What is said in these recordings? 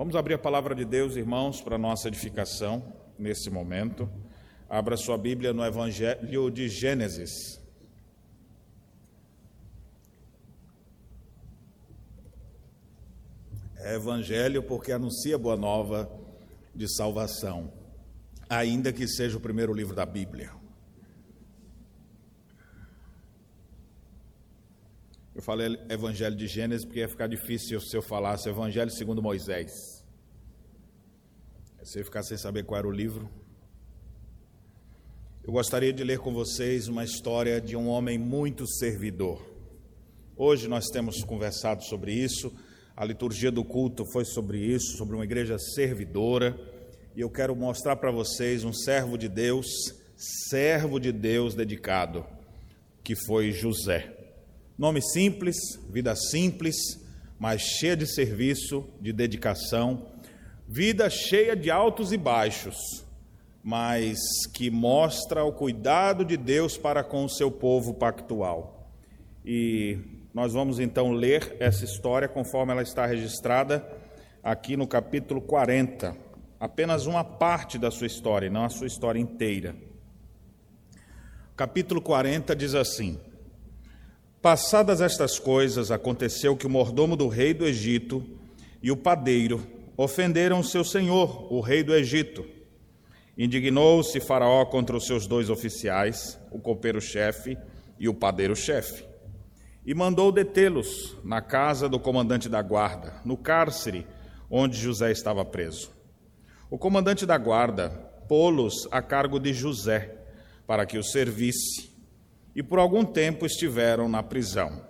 Vamos abrir a palavra de Deus, irmãos, para nossa edificação nesse momento. Abra sua Bíblia no Evangelho de Gênesis. É Evangelho porque anuncia boa nova de salvação, ainda que seja o primeiro livro da Bíblia. Eu falei Evangelho de Gênesis porque ia ficar difícil se eu falasse Evangelho segundo Moisés. Você ia ficar sem saber qual era o livro. Eu gostaria de ler com vocês uma história de um homem muito servidor. Hoje nós temos conversado sobre isso, a liturgia do culto foi sobre isso, sobre uma igreja servidora, e eu quero mostrar para vocês um servo de Deus, servo de Deus dedicado, que foi José. Nome simples, vida simples, mas cheia de serviço, de dedicação, vida cheia de altos e baixos, mas que mostra o cuidado de Deus para com o seu povo pactual. E nós vamos então ler essa história conforme ela está registrada aqui no capítulo 40, apenas uma parte da sua história, não a sua história inteira. Capítulo 40 diz assim: Passadas estas coisas, aconteceu que o mordomo do rei do Egito e o padeiro ofenderam seu senhor, o rei do Egito. Indignou-se Faraó contra os seus dois oficiais, o copeiro-chefe e o padeiro-chefe, e mandou detê-los na casa do comandante da guarda, no cárcere onde José estava preso. O comandante da guarda pô-los a cargo de José, para que o servisse e por algum tempo estiveram na prisão.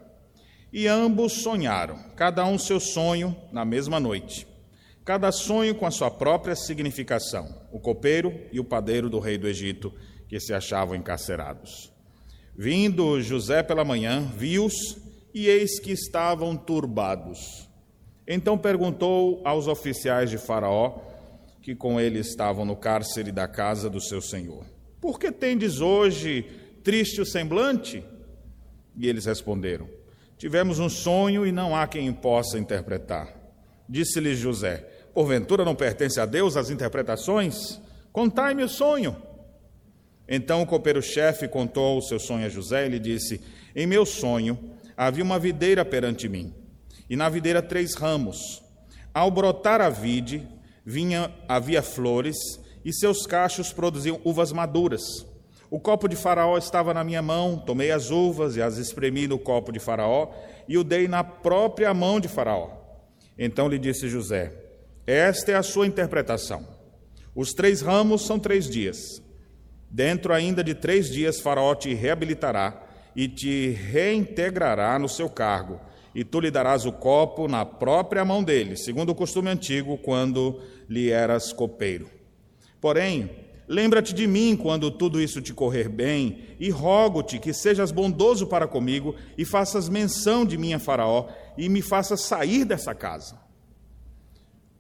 E ambos sonharam, cada um seu sonho na mesma noite, cada sonho com a sua própria significação, o copeiro e o padeiro do rei do Egito, que se achavam encarcerados. Vindo José pela manhã, viu-os e eis que estavam turbados. Então perguntou aos oficiais de Faraó, que com ele estavam no cárcere da casa do seu senhor: Por que tendes hoje triste o semblante? E eles responderam: Tivemos um sonho e não há quem possa interpretar. Disse-lhe José: Porventura não pertence a Deus as interpretações? Contai-me o sonho. Então o copeiro-chefe contou o seu sonho a José e lhe disse: Em meu sonho havia uma videira perante mim, e na videira três ramos. Ao brotar a vide, vinha, havia flores, e seus cachos produziam uvas maduras. O copo de Faraó estava na minha mão, tomei as uvas e as espremi no copo de Faraó e o dei na própria mão de Faraó. Então lhe disse José: Esta é a sua interpretação. Os três ramos são três dias. Dentro ainda de três dias, Faraó te reabilitará e te reintegrará no seu cargo, e tu lhe darás o copo na própria mão dele, segundo o costume antigo, quando lhe eras copeiro. Porém, Lembra-te de mim quando tudo isso te correr bem, e rogo-te que sejas bondoso para comigo e faças menção de mim a Faraó e me faças sair dessa casa.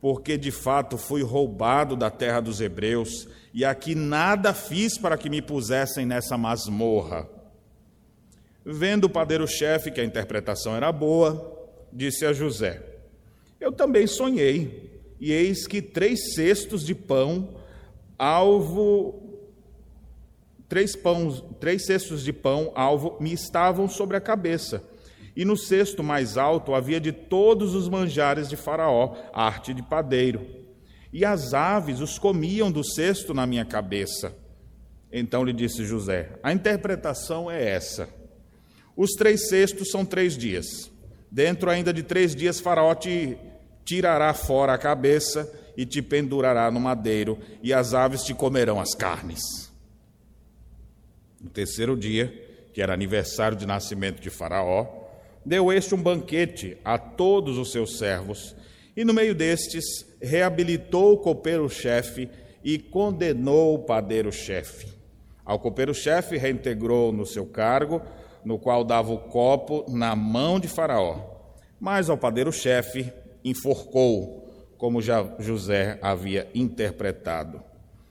Porque de fato fui roubado da terra dos hebreus, e aqui nada fiz para que me pusessem nessa masmorra. Vendo o padeiro-chefe que a interpretação era boa, disse a José: Eu também sonhei, e eis que três cestos de pão alvo, três, pães, três cestos de pão, alvo, me estavam sobre a cabeça. E no cesto mais alto havia de todos os manjares de Faraó, arte de padeiro. E as aves os comiam do cesto na minha cabeça. Então lhe disse José: A interpretação é essa. Os três cestos são três dias. Dentro ainda de três dias, Faraó te tirará fora a cabeça e te pendurará no madeiro, e as aves te comerão as carnes. No terceiro dia, que era aniversário de nascimento de Faraó, deu este um banquete a todos os seus servos, e no meio destes reabilitou o copeiro-chefe e condenou o padeiro-chefe. Ao copeiro-chefe reintegrou no seu cargo, no qual dava o copo na mão de Faraó. Mas ao padeiro-chefe enforcou como já José havia interpretado.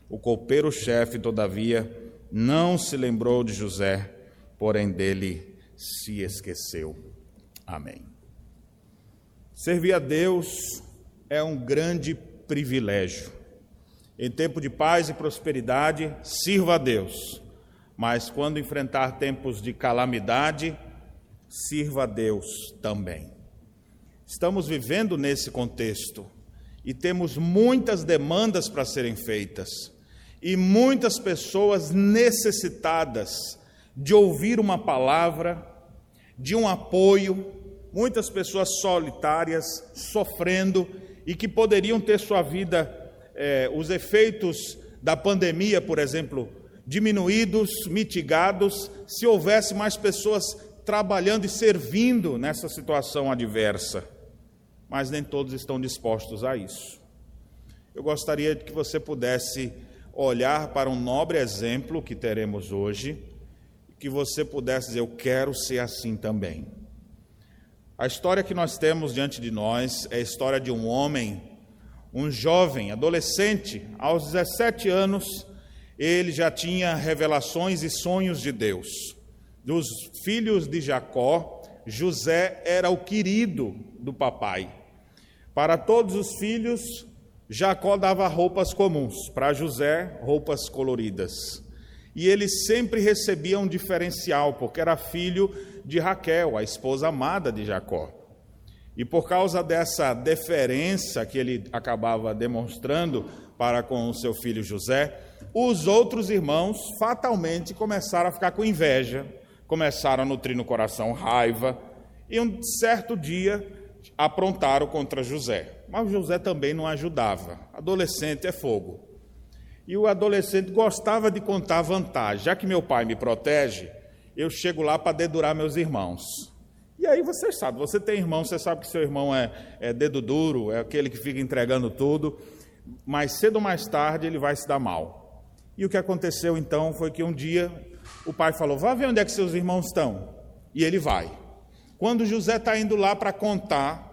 O copeiro-chefe, todavia, não se lembrou de José, porém dele se esqueceu. Amém. Servir a Deus é um grande privilégio. Em tempo de paz e prosperidade, sirva a Deus, mas quando enfrentar tempos de calamidade, sirva a Deus também. Estamos vivendo nesse contexto e temos muitas demandas para serem feitas e muitas pessoas necessitadas de ouvir uma palavra, de um apoio, muitas pessoas solitárias, sofrendo e que poderiam ter sua vida, eh, os efeitos da pandemia, por exemplo, diminuídos, mitigados, se houvesse mais pessoas trabalhando e servindo nessa situação adversa. Mas nem todos estão dispostos a isso. Eu gostaria que você pudesse olhar para um nobre exemplo que teremos hoje, que você pudesse dizer: Eu quero ser assim também. A história que nós temos diante de nós é a história de um homem, um jovem, adolescente, aos 17 anos, ele já tinha revelações e sonhos de Deus. Dos filhos de Jacó, José era o querido do papai. Para todos os filhos, Jacó dava roupas comuns, para José, roupas coloridas. E ele sempre recebia um diferencial, porque era filho de Raquel, a esposa amada de Jacó. E por causa dessa deferência que ele acabava demonstrando para com o seu filho José, os outros irmãos fatalmente começaram a ficar com inveja, começaram a nutrir no coração raiva, e um certo dia aprontaram contra José. Mas José também não ajudava. Adolescente é fogo. E o adolescente gostava de contar vantagem. Já que meu pai me protege, eu chego lá para dedurar meus irmãos. E aí você sabe, você tem irmão, você sabe que seu irmão é, é dedo duro, é aquele que fica entregando tudo, mais cedo ou mais tarde ele vai se dar mal. E o que aconteceu então foi que um dia o pai falou: Vá ver onde é que seus irmãos estão. E ele vai. Quando José está indo lá para contar,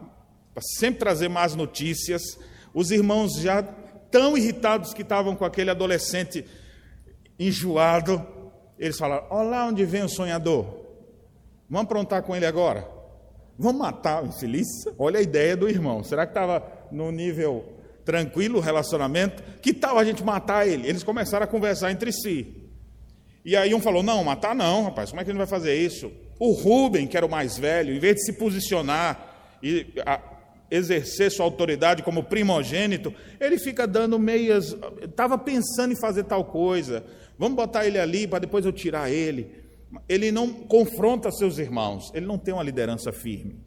para sempre trazer más notícias, os irmãos já tão irritados que estavam com aquele adolescente enjoado, eles falaram: Olha lá onde vem o sonhador. Vamos aprontar com ele agora. Vamos matar o infeliz? Olha a ideia do irmão. Será que estava no nível tranquilo o relacionamento? Que tal a gente matar ele? Eles começaram a conversar entre si. E aí um falou: Não, matar não, rapaz, como é que a gente vai fazer isso? O Rubem, que era o mais velho, em vez de se posicionar e exercer sua autoridade como primogênito, ele fica dando meias. Estava pensando em fazer tal coisa. Vamos botar ele ali para depois eu tirar ele. Ele não confronta seus irmãos, ele não tem uma liderança firme.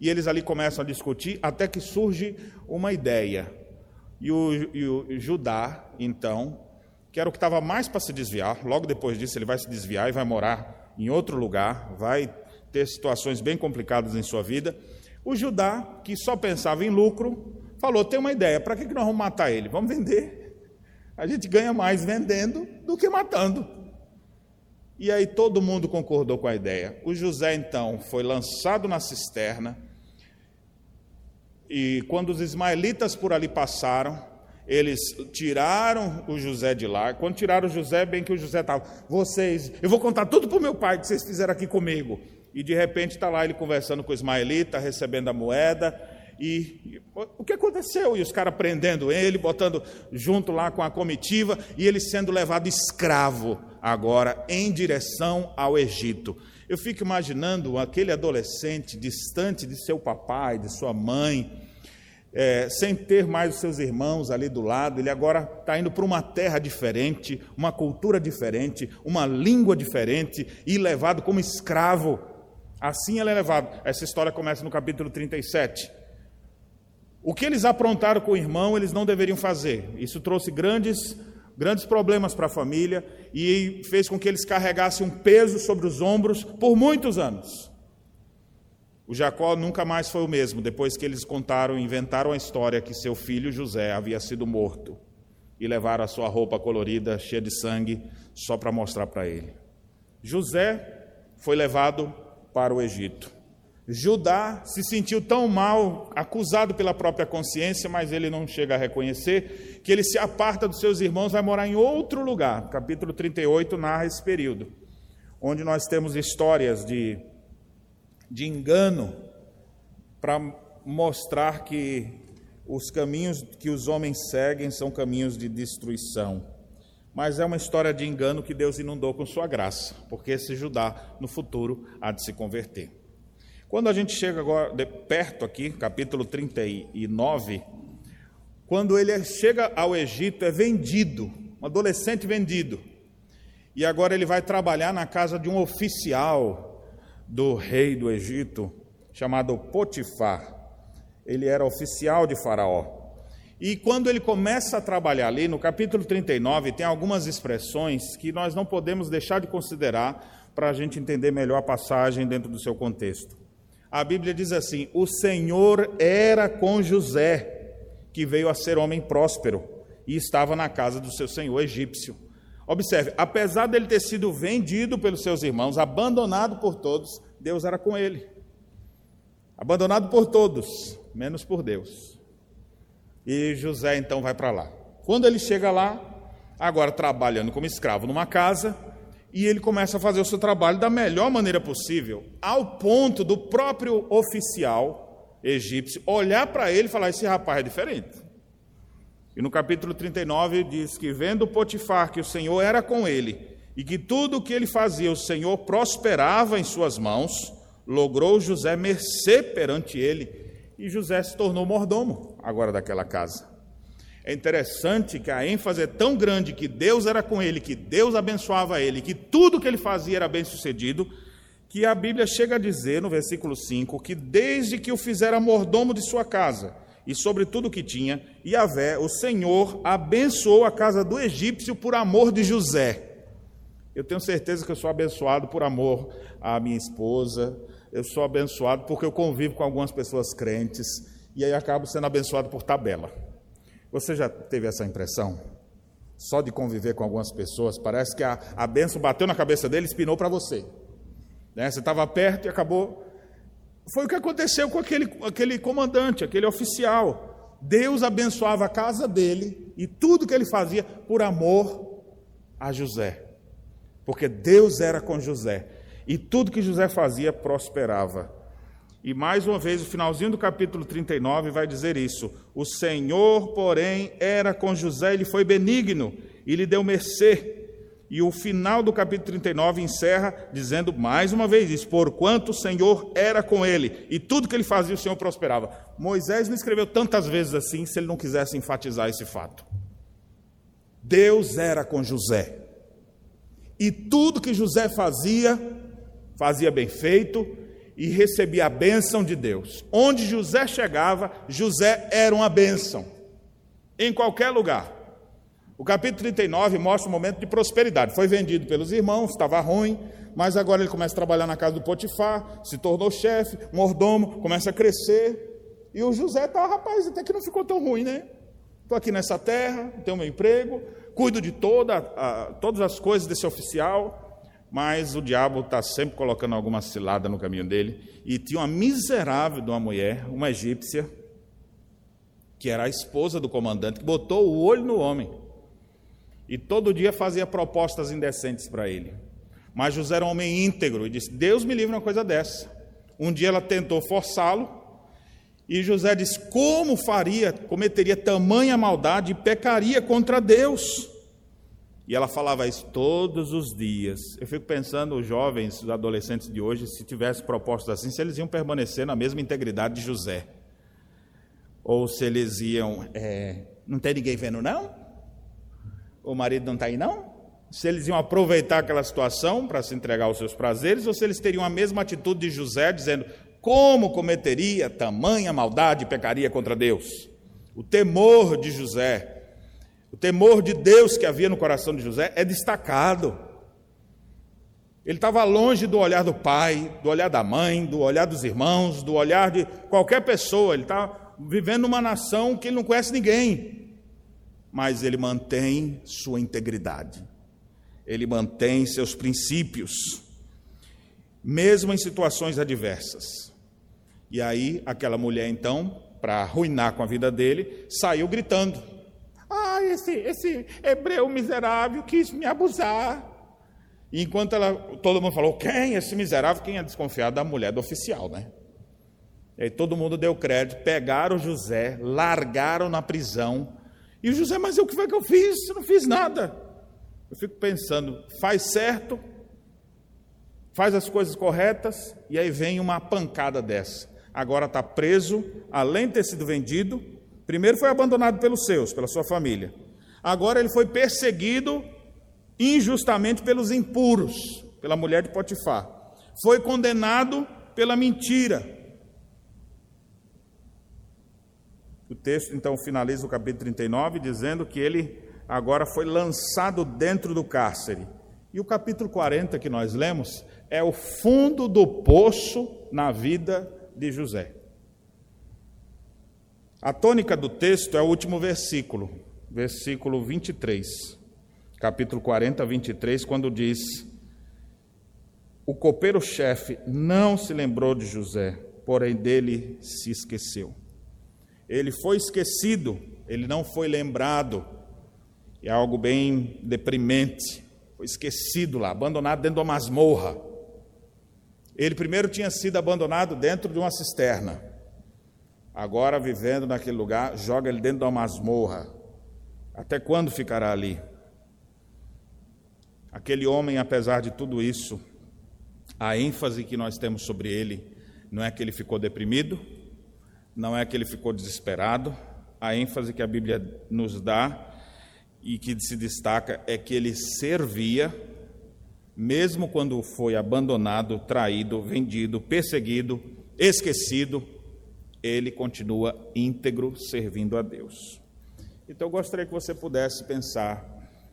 E eles ali começam a discutir até que surge uma ideia. E o, e o Judá, então, que era o que estava mais para se desviar, logo depois disso ele vai se desviar e vai morar em outro lugar, vai ter situações bem complicadas em sua vida. O Judá, que só pensava em lucro, falou: tem uma ideia, para que nós vamos matar ele? Vamos vender. A gente ganha mais vendendo do que matando. E aí todo mundo concordou com a ideia. O José, então, foi lançado na cisterna. E quando os ismaelitas por ali passaram, eles tiraram o José de lá. Quando tiraram o José, bem que o José estava, vocês, eu vou contar tudo para o meu pai que vocês fizeram aqui comigo. E de repente está lá ele conversando com o ismaelita, recebendo a moeda, e o que aconteceu? E os caras prendendo ele, botando junto lá com a comitiva, e ele sendo levado escravo agora em direção ao Egito. Eu fico imaginando aquele adolescente distante de seu papai, de sua mãe, é, sem ter mais os seus irmãos ali do lado, ele agora está indo para uma terra diferente, uma cultura diferente, uma língua diferente, e levado como escravo. Assim ele é levado. Essa história começa no capítulo 37. O que eles aprontaram com o irmão, eles não deveriam fazer. Isso trouxe grandes, grandes problemas para a família e fez com que eles carregassem um peso sobre os ombros por muitos anos. O Jacó nunca mais foi o mesmo depois que eles contaram, inventaram a história que seu filho José havia sido morto e levaram a sua roupa colorida, cheia de sangue, só para mostrar para ele. José foi levado para o Egito. Judá se sentiu tão mal, acusado pela própria consciência, mas ele não chega a reconhecer, que ele se aparta dos seus irmãos, vai morar em outro lugar. Capítulo 38 narra esse período, onde nós temos histórias de, de engano para mostrar que os caminhos que os homens seguem são caminhos de destruição. Mas é uma história de engano que Deus inundou com sua graça, porque esse Judá, no futuro, há de se converter. Quando a gente chega agora de perto aqui, capítulo 39, quando ele chega ao Egito, é vendido, um adolescente vendido. E agora ele vai trabalhar na casa de um oficial do rei do Egito, chamado Potifar. Ele era oficial de Faraó. E quando ele começa a trabalhar ali, no capítulo 39, tem algumas expressões que nós não podemos deixar de considerar para a gente entender melhor a passagem dentro do seu contexto. A Bíblia diz assim: O Senhor era com José, que veio a ser homem próspero, e estava na casa do seu senhor egípcio. Observe, apesar dele ter sido vendido pelos seus irmãos, abandonado por todos, Deus era com ele. Abandonado por todos, menos por Deus. E José então vai para lá. Quando ele chega lá, agora trabalhando como escravo numa casa, e ele começa a fazer o seu trabalho da melhor maneira possível, ao ponto do próprio oficial egípcio olhar para ele e falar: esse rapaz é diferente. E no capítulo 39 diz que, vendo Potifar que o Senhor era com ele e que tudo o que ele fazia o Senhor prosperava em suas mãos, logrou José mercê perante ele e José se tornou mordomo agora daquela casa. É interessante que a ênfase é tão grande que Deus era com ele, que Deus abençoava ele, que tudo que ele fazia era bem sucedido, que a Bíblia chega a dizer no versículo 5 que desde que o fizera mordomo de sua casa, e sobre tudo que tinha, Yahvé, o Senhor, abençoou a casa do egípcio por amor de José. Eu tenho certeza que eu sou abençoado por amor à minha esposa, eu sou abençoado porque eu convivo com algumas pessoas crentes, e aí acabo sendo abençoado por tabela. Você já teve essa impressão? Só de conviver com algumas pessoas, parece que a, a benção bateu na cabeça dele e espinou para você. Né? Você estava perto e acabou foi o que aconteceu com aquele, aquele comandante, aquele oficial. Deus abençoava a casa dele e tudo que ele fazia por amor a José. Porque Deus era com José. E tudo que José fazia prosperava. E mais uma vez, o finalzinho do capítulo 39 vai dizer isso. O Senhor, porém, era com José, ele foi benigno e lhe deu mercê e o final do capítulo 39 encerra dizendo mais uma vez isso: porquanto o Senhor era com ele, e tudo que ele fazia o Senhor prosperava. Moisés não escreveu tantas vezes assim se ele não quisesse enfatizar esse fato. Deus era com José, e tudo que José fazia, fazia bem feito e recebia a bênção de Deus. Onde José chegava, José era uma bênção, em qualquer lugar. O capítulo 39 mostra um momento de prosperidade. Foi vendido pelos irmãos, estava ruim, mas agora ele começa a trabalhar na casa do Potifar, se tornou chefe, mordomo, começa a crescer. E o José está, rapaz, até que não ficou tão ruim, né? Estou aqui nessa terra, tenho meu emprego, cuido de toda, a, todas as coisas desse oficial, mas o diabo está sempre colocando alguma cilada no caminho dele. E tinha uma miserável de uma mulher, uma egípcia, que era a esposa do comandante, que botou o olho no homem. E todo dia fazia propostas indecentes para ele. Mas José era um homem íntegro e disse: Deus me livre uma coisa dessa. Um dia ela tentou forçá-lo e José disse: Como faria, cometeria tamanha maldade e pecaria contra Deus? E ela falava isso todos os dias. Eu fico pensando, os jovens, os adolescentes de hoje, se tivessem propostas assim, se eles iam permanecer na mesma integridade de José. Ou se eles iam, é, não tem ninguém vendo, não? O marido não está aí, não? Se eles iam aproveitar aquela situação para se entregar aos seus prazeres, ou se eles teriam a mesma atitude de José, dizendo: Como cometeria tamanha maldade e pecaria contra Deus? O temor de José, o temor de Deus que havia no coração de José é destacado. Ele estava longe do olhar do pai, do olhar da mãe, do olhar dos irmãos, do olhar de qualquer pessoa. Ele está vivendo numa nação que ele não conhece ninguém mas ele mantém sua integridade, ele mantém seus princípios, mesmo em situações adversas. E aí, aquela mulher, então, para arruinar com a vida dele, saiu gritando: Ah, esse, esse hebreu miserável quis me abusar. E enquanto ela, todo mundo falou: Quem? Esse miserável? Quem é desconfiado da mulher do oficial, né? E aí todo mundo deu crédito, pegaram José, largaram na prisão. E o José, mas o que foi que eu fiz? Eu não fiz nada. Eu fico pensando, faz certo, faz as coisas corretas, e aí vem uma pancada dessa. Agora está preso, além de ter sido vendido, primeiro foi abandonado pelos seus, pela sua família. Agora ele foi perseguido injustamente pelos impuros, pela mulher de Potifar. Foi condenado pela mentira. O texto então finaliza o capítulo 39 dizendo que ele agora foi lançado dentro do cárcere. E o capítulo 40 que nós lemos é o fundo do poço na vida de José. A tônica do texto é o último versículo, versículo 23, capítulo 40, 23, quando diz: O copeiro-chefe não se lembrou de José, porém dele se esqueceu. Ele foi esquecido, ele não foi lembrado. É algo bem deprimente. Foi esquecido lá, abandonado dentro de uma masmorra. Ele primeiro tinha sido abandonado dentro de uma cisterna. Agora, vivendo naquele lugar, joga ele dentro de uma masmorra. Até quando ficará ali? Aquele homem, apesar de tudo isso, a ênfase que nós temos sobre ele não é que ele ficou deprimido, não é que ele ficou desesperado, a ênfase que a Bíblia nos dá e que se destaca é que ele servia, mesmo quando foi abandonado, traído, vendido, perseguido, esquecido, ele continua íntegro servindo a Deus. Então eu gostaria que você pudesse pensar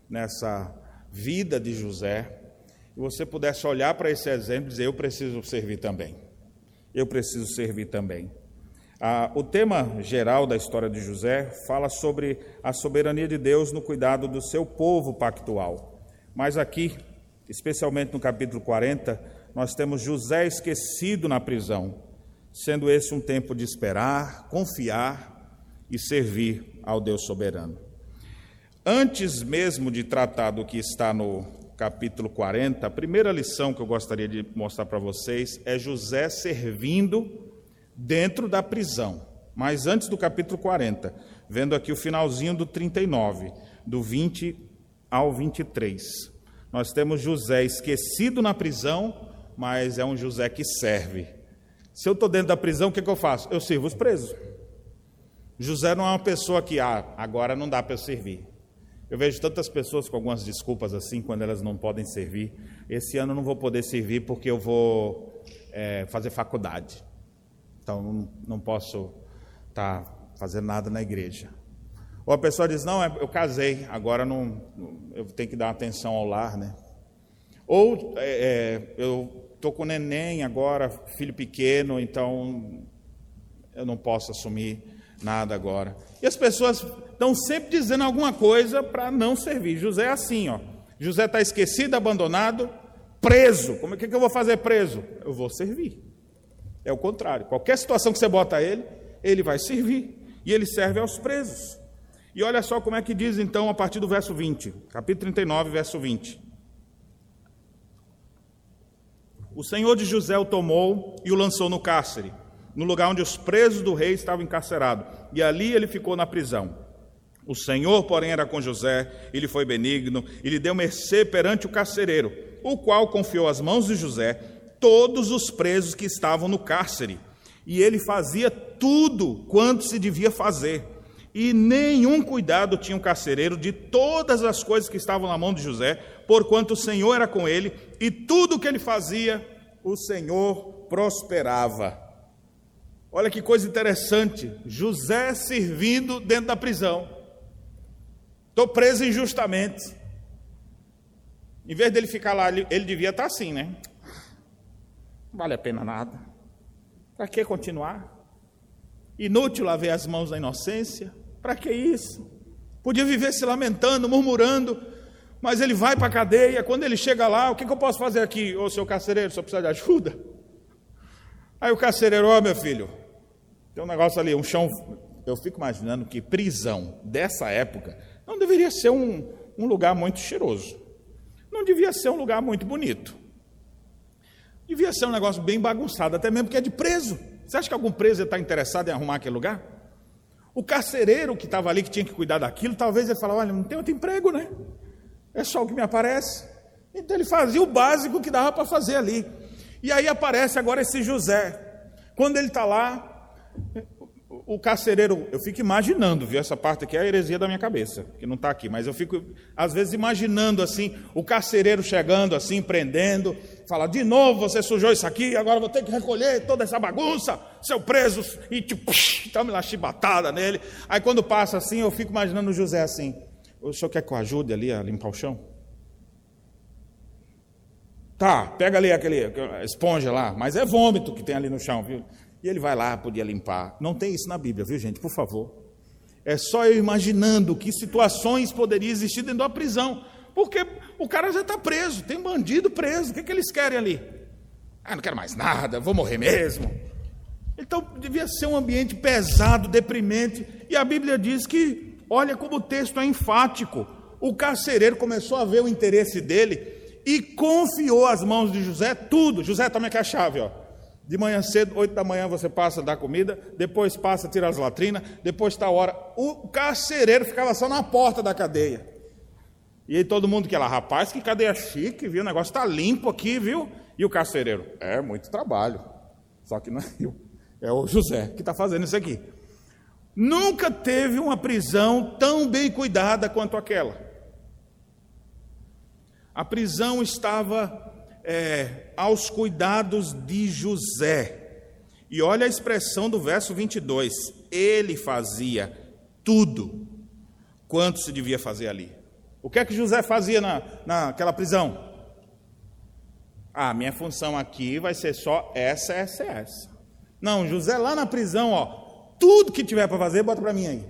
nessa vida de José e você pudesse olhar para esse exemplo e dizer: Eu preciso servir também. Eu preciso servir também. Ah, o tema geral da história de José fala sobre a soberania de Deus no cuidado do seu povo pactual. Mas aqui, especialmente no capítulo 40, nós temos José esquecido na prisão, sendo esse um tempo de esperar, confiar e servir ao Deus soberano. Antes mesmo de tratar do que está no capítulo 40, a primeira lição que eu gostaria de mostrar para vocês é José servindo dentro da prisão. Mas antes do capítulo 40, vendo aqui o finalzinho do 39, do 20 ao 23. Nós temos José esquecido na prisão, mas é um José que serve. Se eu estou dentro da prisão, o que, que eu faço? Eu sirvo os presos. José não é uma pessoa que, ah, agora não dá para eu servir. Eu vejo tantas pessoas com algumas desculpas assim, quando elas não podem servir. Esse ano eu não vou poder servir porque eu vou é, fazer faculdade. Então não, posso estar tá fazendo nada na igreja. Ou a pessoa diz: Não, é, eu casei, agora não, eu tenho que dar atenção ao lar, né? Ou é, é eu estou com neném agora, filho pequeno, então eu não posso assumir nada agora. E as pessoas estão sempre dizendo alguma coisa para não servir. José é assim, ó. José está esquecido, abandonado, preso. Como é que eu vou fazer preso? Eu vou servir. É o contrário. Qualquer situação que você bota ele, ele vai servir. E ele serve aos presos. E olha só como é que diz então a partir do verso 20, capítulo 39, verso 20. O senhor de José o tomou e o lançou no cárcere, no lugar onde os presos do rei estavam encarcerados, e ali ele ficou na prisão. O Senhor, porém, era com José, ele foi benigno, e lhe deu mercê perante o carcereiro, o qual confiou às mãos de José todos os presos que estavam no cárcere. E ele fazia tudo quanto se devia fazer. E nenhum cuidado tinha o carcereiro de todas as coisas que estavam na mão de José, porquanto o Senhor era com ele, e tudo o que ele fazia, o Senhor prosperava. Olha que coisa interessante, José servindo dentro da prisão. Estou preso injustamente. Em vez dele ficar lá, ele devia estar assim, né? Vale a pena nada. Para que continuar? Inútil lavar as mãos da inocência. Para que isso? Podia viver se lamentando, murmurando, mas ele vai para a cadeia. Quando ele chega lá, o que, que eu posso fazer aqui? Ô, seu carcereiro, só precisa de ajuda? Aí o carcereiro, ó, oh, meu filho, tem um negócio ali, um chão. Eu fico imaginando que prisão dessa época não deveria ser um, um lugar muito cheiroso. Não devia ser um lugar muito bonito. Devia ser um negócio bem bagunçado, até mesmo porque é de preso. Você acha que algum preso está interessado em arrumar aquele lugar? O carcereiro que estava ali, que tinha que cuidar daquilo, talvez ele falava: Olha, não tem outro emprego, né? É só o que me aparece. Então ele fazia o básico que dava para fazer ali. E aí aparece agora esse José. Quando ele está lá, o carcereiro, eu fico imaginando, viu? Essa parte aqui é a heresia da minha cabeça, que não está aqui, mas eu fico, às vezes, imaginando assim, o carcereiro chegando assim, prendendo, fala: de novo você sujou isso aqui, agora vou ter que recolher toda essa bagunça, seu preso, e tipo, tome lá chibatada nele. Aí quando passa assim, eu fico imaginando o José assim: o senhor quer que eu ajude ali a limpar o chão? Tá, pega ali aquele esponja lá, mas é vômito que tem ali no chão, viu? E ele vai lá, podia limpar. Não tem isso na Bíblia, viu, gente? Por favor. É só eu imaginando que situações poderiam existir dentro da prisão. Porque o cara já está preso, tem bandido preso. O que, é que eles querem ali? Ah, não quero mais nada, vou morrer mesmo. Então devia ser um ambiente pesado, deprimente. E a Bíblia diz que, olha como o texto é enfático. O carcereiro começou a ver o interesse dele e confiou às mãos de José tudo. José, toma aqui a chave, ó. De manhã cedo, oito da manhã, você passa a dar comida, depois passa a tirar as latrinas, depois está a hora. O carcereiro ficava só na porta da cadeia. E aí todo mundo que lá, rapaz, que cadeia chique, viu? O negócio está limpo aqui, viu? E o carcereiro, é muito trabalho. Só que não é eu, é o José que está fazendo isso aqui. Nunca teve uma prisão tão bem cuidada quanto aquela. A prisão estava é, aos cuidados de José. E olha a expressão do verso 22. Ele fazia tudo quanto se devia fazer ali. O que é que José fazia na, naquela prisão? Ah, minha função aqui vai ser só essa, essa, essa. Não, José lá na prisão, ó, tudo que tiver para fazer, bota para mim aí.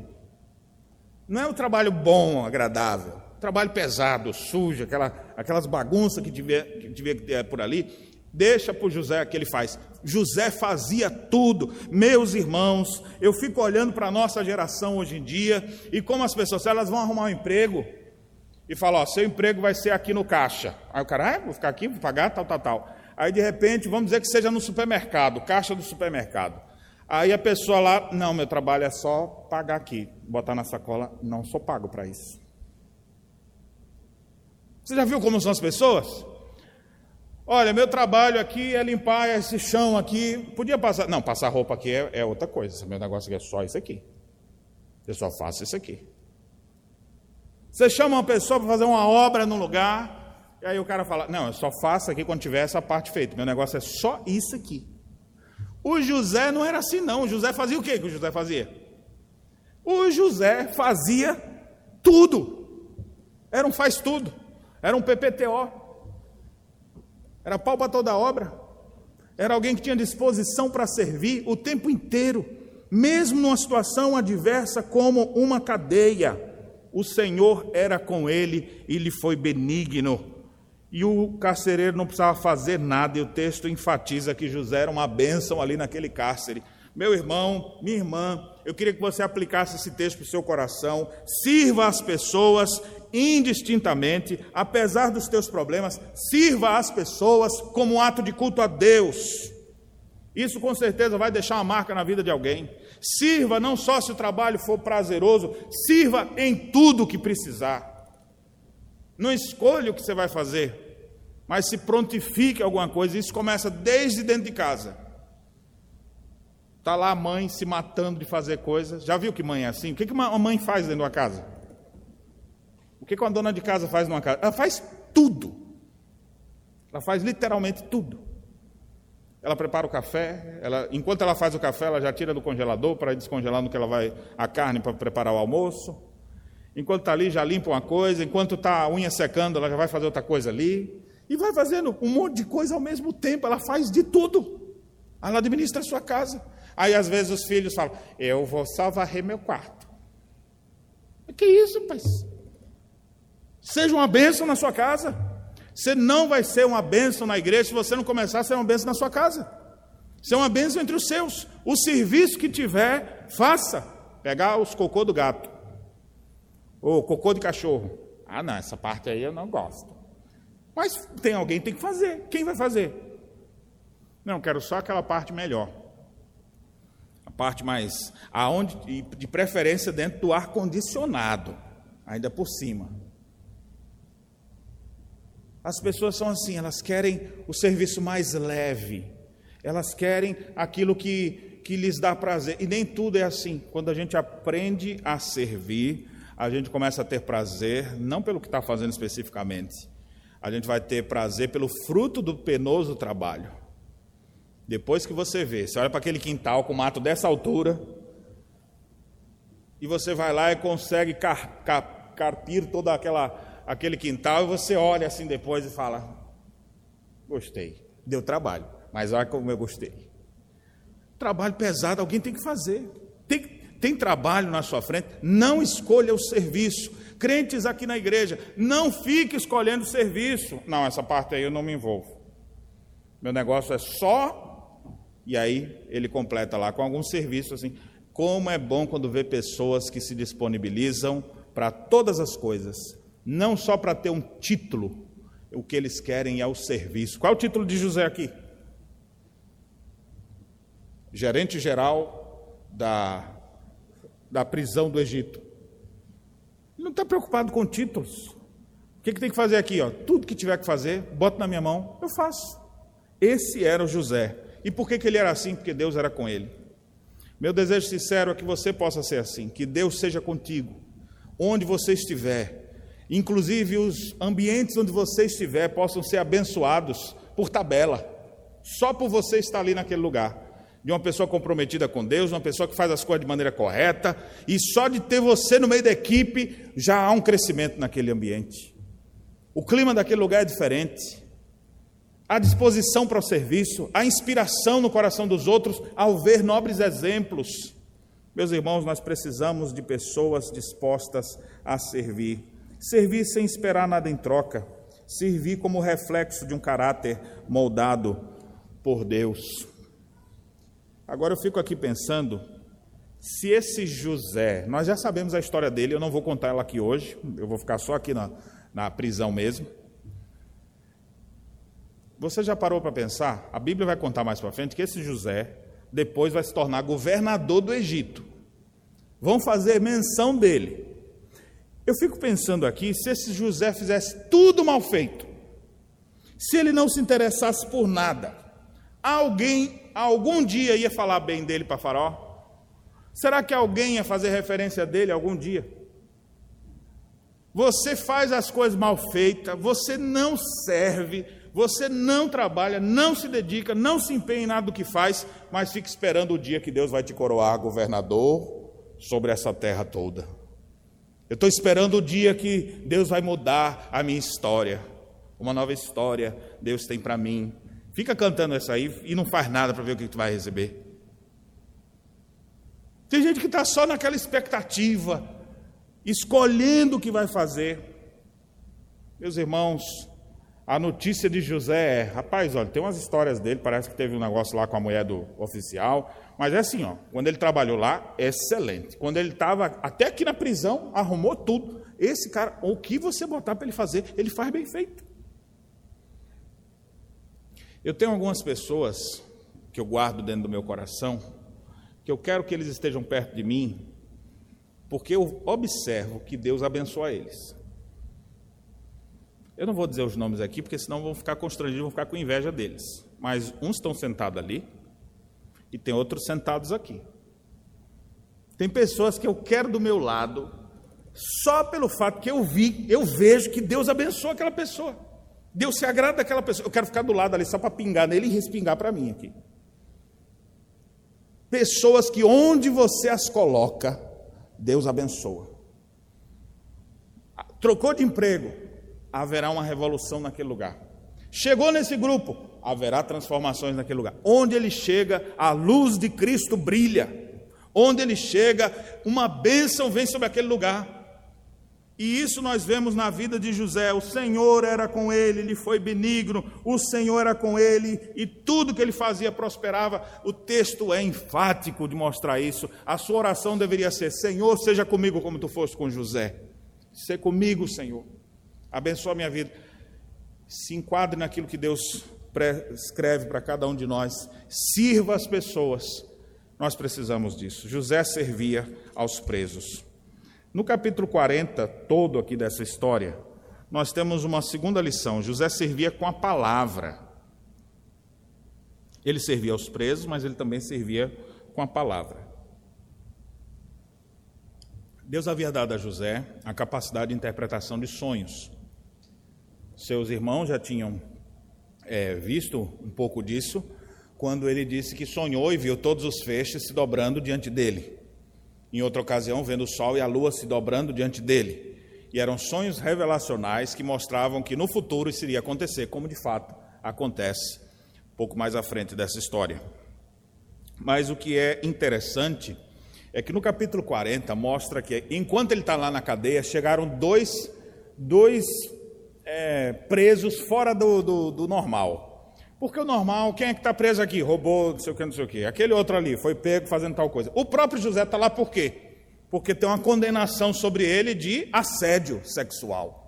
Não é um trabalho bom, agradável trabalho pesado, sujo, aquela, aquelas bagunças que devia, que devia ter por ali, deixa para o José que ele faz. José fazia tudo. Meus irmãos, eu fico olhando para a nossa geração hoje em dia e como as pessoas, elas vão arrumar um emprego e falam, ó, seu emprego vai ser aqui no caixa. Aí o cara, ah, vou ficar aqui, vou pagar, tal, tal, tal. Aí de repente, vamos dizer que seja no supermercado, caixa do supermercado. Aí a pessoa lá, não, meu trabalho é só pagar aqui, botar na sacola, não sou pago para isso. Você já viu como são as pessoas? Olha, meu trabalho aqui é limpar esse chão aqui. Podia passar. Não, passar roupa aqui é, é outra coisa. Meu negócio aqui é só isso aqui. Eu só faço isso aqui. Você chama uma pessoa para fazer uma obra num lugar, e aí o cara fala: Não, eu só faço aqui quando tiver essa parte feita. Meu negócio é só isso aqui. O José não era assim, não. O José fazia o que que o José fazia? O José fazia tudo. Era um faz tudo. Era um PPTO. Era pau para toda obra. Era alguém que tinha disposição para servir o tempo inteiro, mesmo numa situação adversa como uma cadeia. O Senhor era com ele e lhe foi benigno. E o carcereiro não precisava fazer nada, e o texto enfatiza que José era uma bênção ali naquele cárcere. Meu irmão, minha irmã, eu queria que você aplicasse esse texto para o seu coração, sirva as pessoas indistintamente, apesar dos teus problemas, sirva as pessoas como um ato de culto a Deus. Isso com certeza vai deixar uma marca na vida de alguém. Sirva não só se o trabalho for prazeroso, sirva em tudo que precisar. Não escolha o que você vai fazer, mas se prontifique alguma coisa. Isso começa desde dentro de casa. Está lá a mãe se matando de fazer coisas. Já viu que mãe é assim? O que uma mãe faz dentro da casa? O que uma dona de casa faz numa casa? Ela faz tudo. Ela faz literalmente tudo. Ela prepara o café, ela, enquanto ela faz o café, ela já tira do congelador para descongelar no que ela vai a carne para preparar o almoço. Enquanto está ali, já limpa uma coisa. Enquanto está a unha secando, ela já vai fazer outra coisa ali. E vai fazendo um monte de coisa ao mesmo tempo. Ela faz de tudo. Ela administra a sua casa. Aí às vezes os filhos falam: Eu vou só varrer meu quarto. Que isso, pai? Seja uma bênção na sua casa. Você não vai ser uma bênção na igreja se você não começar a ser uma bênção na sua casa. Ser uma bênção entre os seus. O serviço que tiver, faça. Pegar os cocô do gato. Ou cocô de cachorro. Ah, não, essa parte aí eu não gosto. Mas tem alguém que tem que fazer. Quem vai fazer? Não, quero só aquela parte melhor. A parte mais. aonde De preferência dentro do ar-condicionado, ainda por cima. As pessoas são assim, elas querem o serviço mais leve, elas querem aquilo que, que lhes dá prazer. E nem tudo é assim. Quando a gente aprende a servir, a gente começa a ter prazer, não pelo que está fazendo especificamente, a gente vai ter prazer pelo fruto do penoso trabalho. Depois que você vê, você olha para aquele quintal com mato dessa altura, e você vai lá e consegue car, car, carpir toda aquela aquele quintal e você olha assim depois e fala: Gostei, deu trabalho, mas olha como eu gostei. Trabalho pesado, alguém tem que fazer. Tem, tem trabalho na sua frente, não escolha o serviço. Crentes aqui na igreja, não fique escolhendo o serviço. Não, essa parte aí eu não me envolvo. Meu negócio é só. E aí ele completa lá com algum serviço assim. Como é bom quando vê pessoas que se disponibilizam para todas as coisas não só para ter um título, o que eles querem é o serviço. Qual é o título de José aqui? Gerente geral da, da prisão do Egito. Ele não está preocupado com títulos. O que, que tem que fazer aqui? Ó? Tudo que tiver que fazer, bota na minha mão, eu faço. Esse era o José. E por que, que ele era assim? Porque Deus era com ele. Meu desejo sincero é que você possa ser assim, que Deus seja contigo, onde você estiver, Inclusive, os ambientes onde você estiver possam ser abençoados por tabela, só por você estar ali naquele lugar. De uma pessoa comprometida com Deus, uma pessoa que faz as coisas de maneira correta, e só de ter você no meio da equipe já há um crescimento naquele ambiente. O clima daquele lugar é diferente. A disposição para o serviço, a inspiração no coração dos outros ao ver nobres exemplos. Meus irmãos, nós precisamos de pessoas dispostas a servir. Servir sem esperar nada em troca. Servir como reflexo de um caráter moldado por Deus. Agora eu fico aqui pensando se esse José, nós já sabemos a história dele, eu não vou contar ela aqui hoje, eu vou ficar só aqui na, na prisão mesmo. Você já parou para pensar? A Bíblia vai contar mais para frente que esse José depois vai se tornar governador do Egito. Vão fazer menção dele. Eu fico pensando aqui, se esse José fizesse tudo mal feito, se ele não se interessasse por nada, alguém algum dia ia falar bem dele para Faraó? Será que alguém ia fazer referência dele algum dia? Você faz as coisas mal feitas, você não serve, você não trabalha, não se dedica, não se empenha em nada do que faz, mas fica esperando o dia que Deus vai te coroar governador sobre essa terra toda. Eu estou esperando o dia que Deus vai mudar a minha história. Uma nova história Deus tem para mim. Fica cantando essa aí e não faz nada para ver o que tu vai receber. Tem gente que está só naquela expectativa, escolhendo o que vai fazer. Meus irmãos, a notícia de José é: rapaz, olha, tem umas histórias dele, parece que teve um negócio lá com a mulher do oficial, mas é assim, ó, quando ele trabalhou lá, excelente. Quando ele estava até aqui na prisão, arrumou tudo. Esse cara, o que você botar para ele fazer, ele faz bem feito. Eu tenho algumas pessoas que eu guardo dentro do meu coração, que eu quero que eles estejam perto de mim, porque eu observo que Deus abençoa eles. Eu não vou dizer os nomes aqui, porque senão vão ficar constrangidos, vão ficar com inveja deles. Mas uns estão sentados ali, e tem outros sentados aqui. Tem pessoas que eu quero do meu lado só pelo fato que eu vi, eu vejo que Deus abençoa aquela pessoa. Deus se agrada daquela pessoa. Eu quero ficar do lado ali só para pingar nele e respingar para mim aqui. Pessoas que onde você as coloca, Deus abençoa. Trocou de emprego, haverá uma revolução naquele lugar. Chegou nesse grupo, haverá transformações naquele lugar. Onde ele chega, a luz de Cristo brilha. Onde ele chega, uma bênção vem sobre aquele lugar. E isso nós vemos na vida de José. O Senhor era com ele, ele foi benigno, o Senhor era com ele e tudo que ele fazia prosperava. O texto é enfático de mostrar isso. A sua oração deveria ser: Senhor, seja comigo como tu foste com José. Ser comigo, Senhor. Abençoa a minha vida. Se enquadre naquilo que Deus prescreve para cada um de nós. Sirva as pessoas. Nós precisamos disso. José servia aos presos. No capítulo 40, todo aqui dessa história, nós temos uma segunda lição. José servia com a palavra. Ele servia aos presos, mas ele também servia com a palavra. Deus havia dado a José a capacidade de interpretação de sonhos. Seus irmãos já tinham é, visto um pouco disso quando ele disse que sonhou e viu todos os feixes se dobrando diante dele. Em outra ocasião, vendo o sol e a lua se dobrando diante dele. E eram sonhos revelacionais que mostravam que no futuro isso iria acontecer, como de fato acontece um pouco mais à frente dessa história. Mas o que é interessante é que no capítulo 40 mostra que, enquanto ele está lá na cadeia, chegaram dois, dois é, presos fora do, do, do normal. Porque o normal, quem é que está preso aqui? Roubou, não sei o que, não sei o que. Aquele outro ali foi pego fazendo tal coisa. O próprio José está lá por quê? Porque tem uma condenação sobre ele de assédio sexual.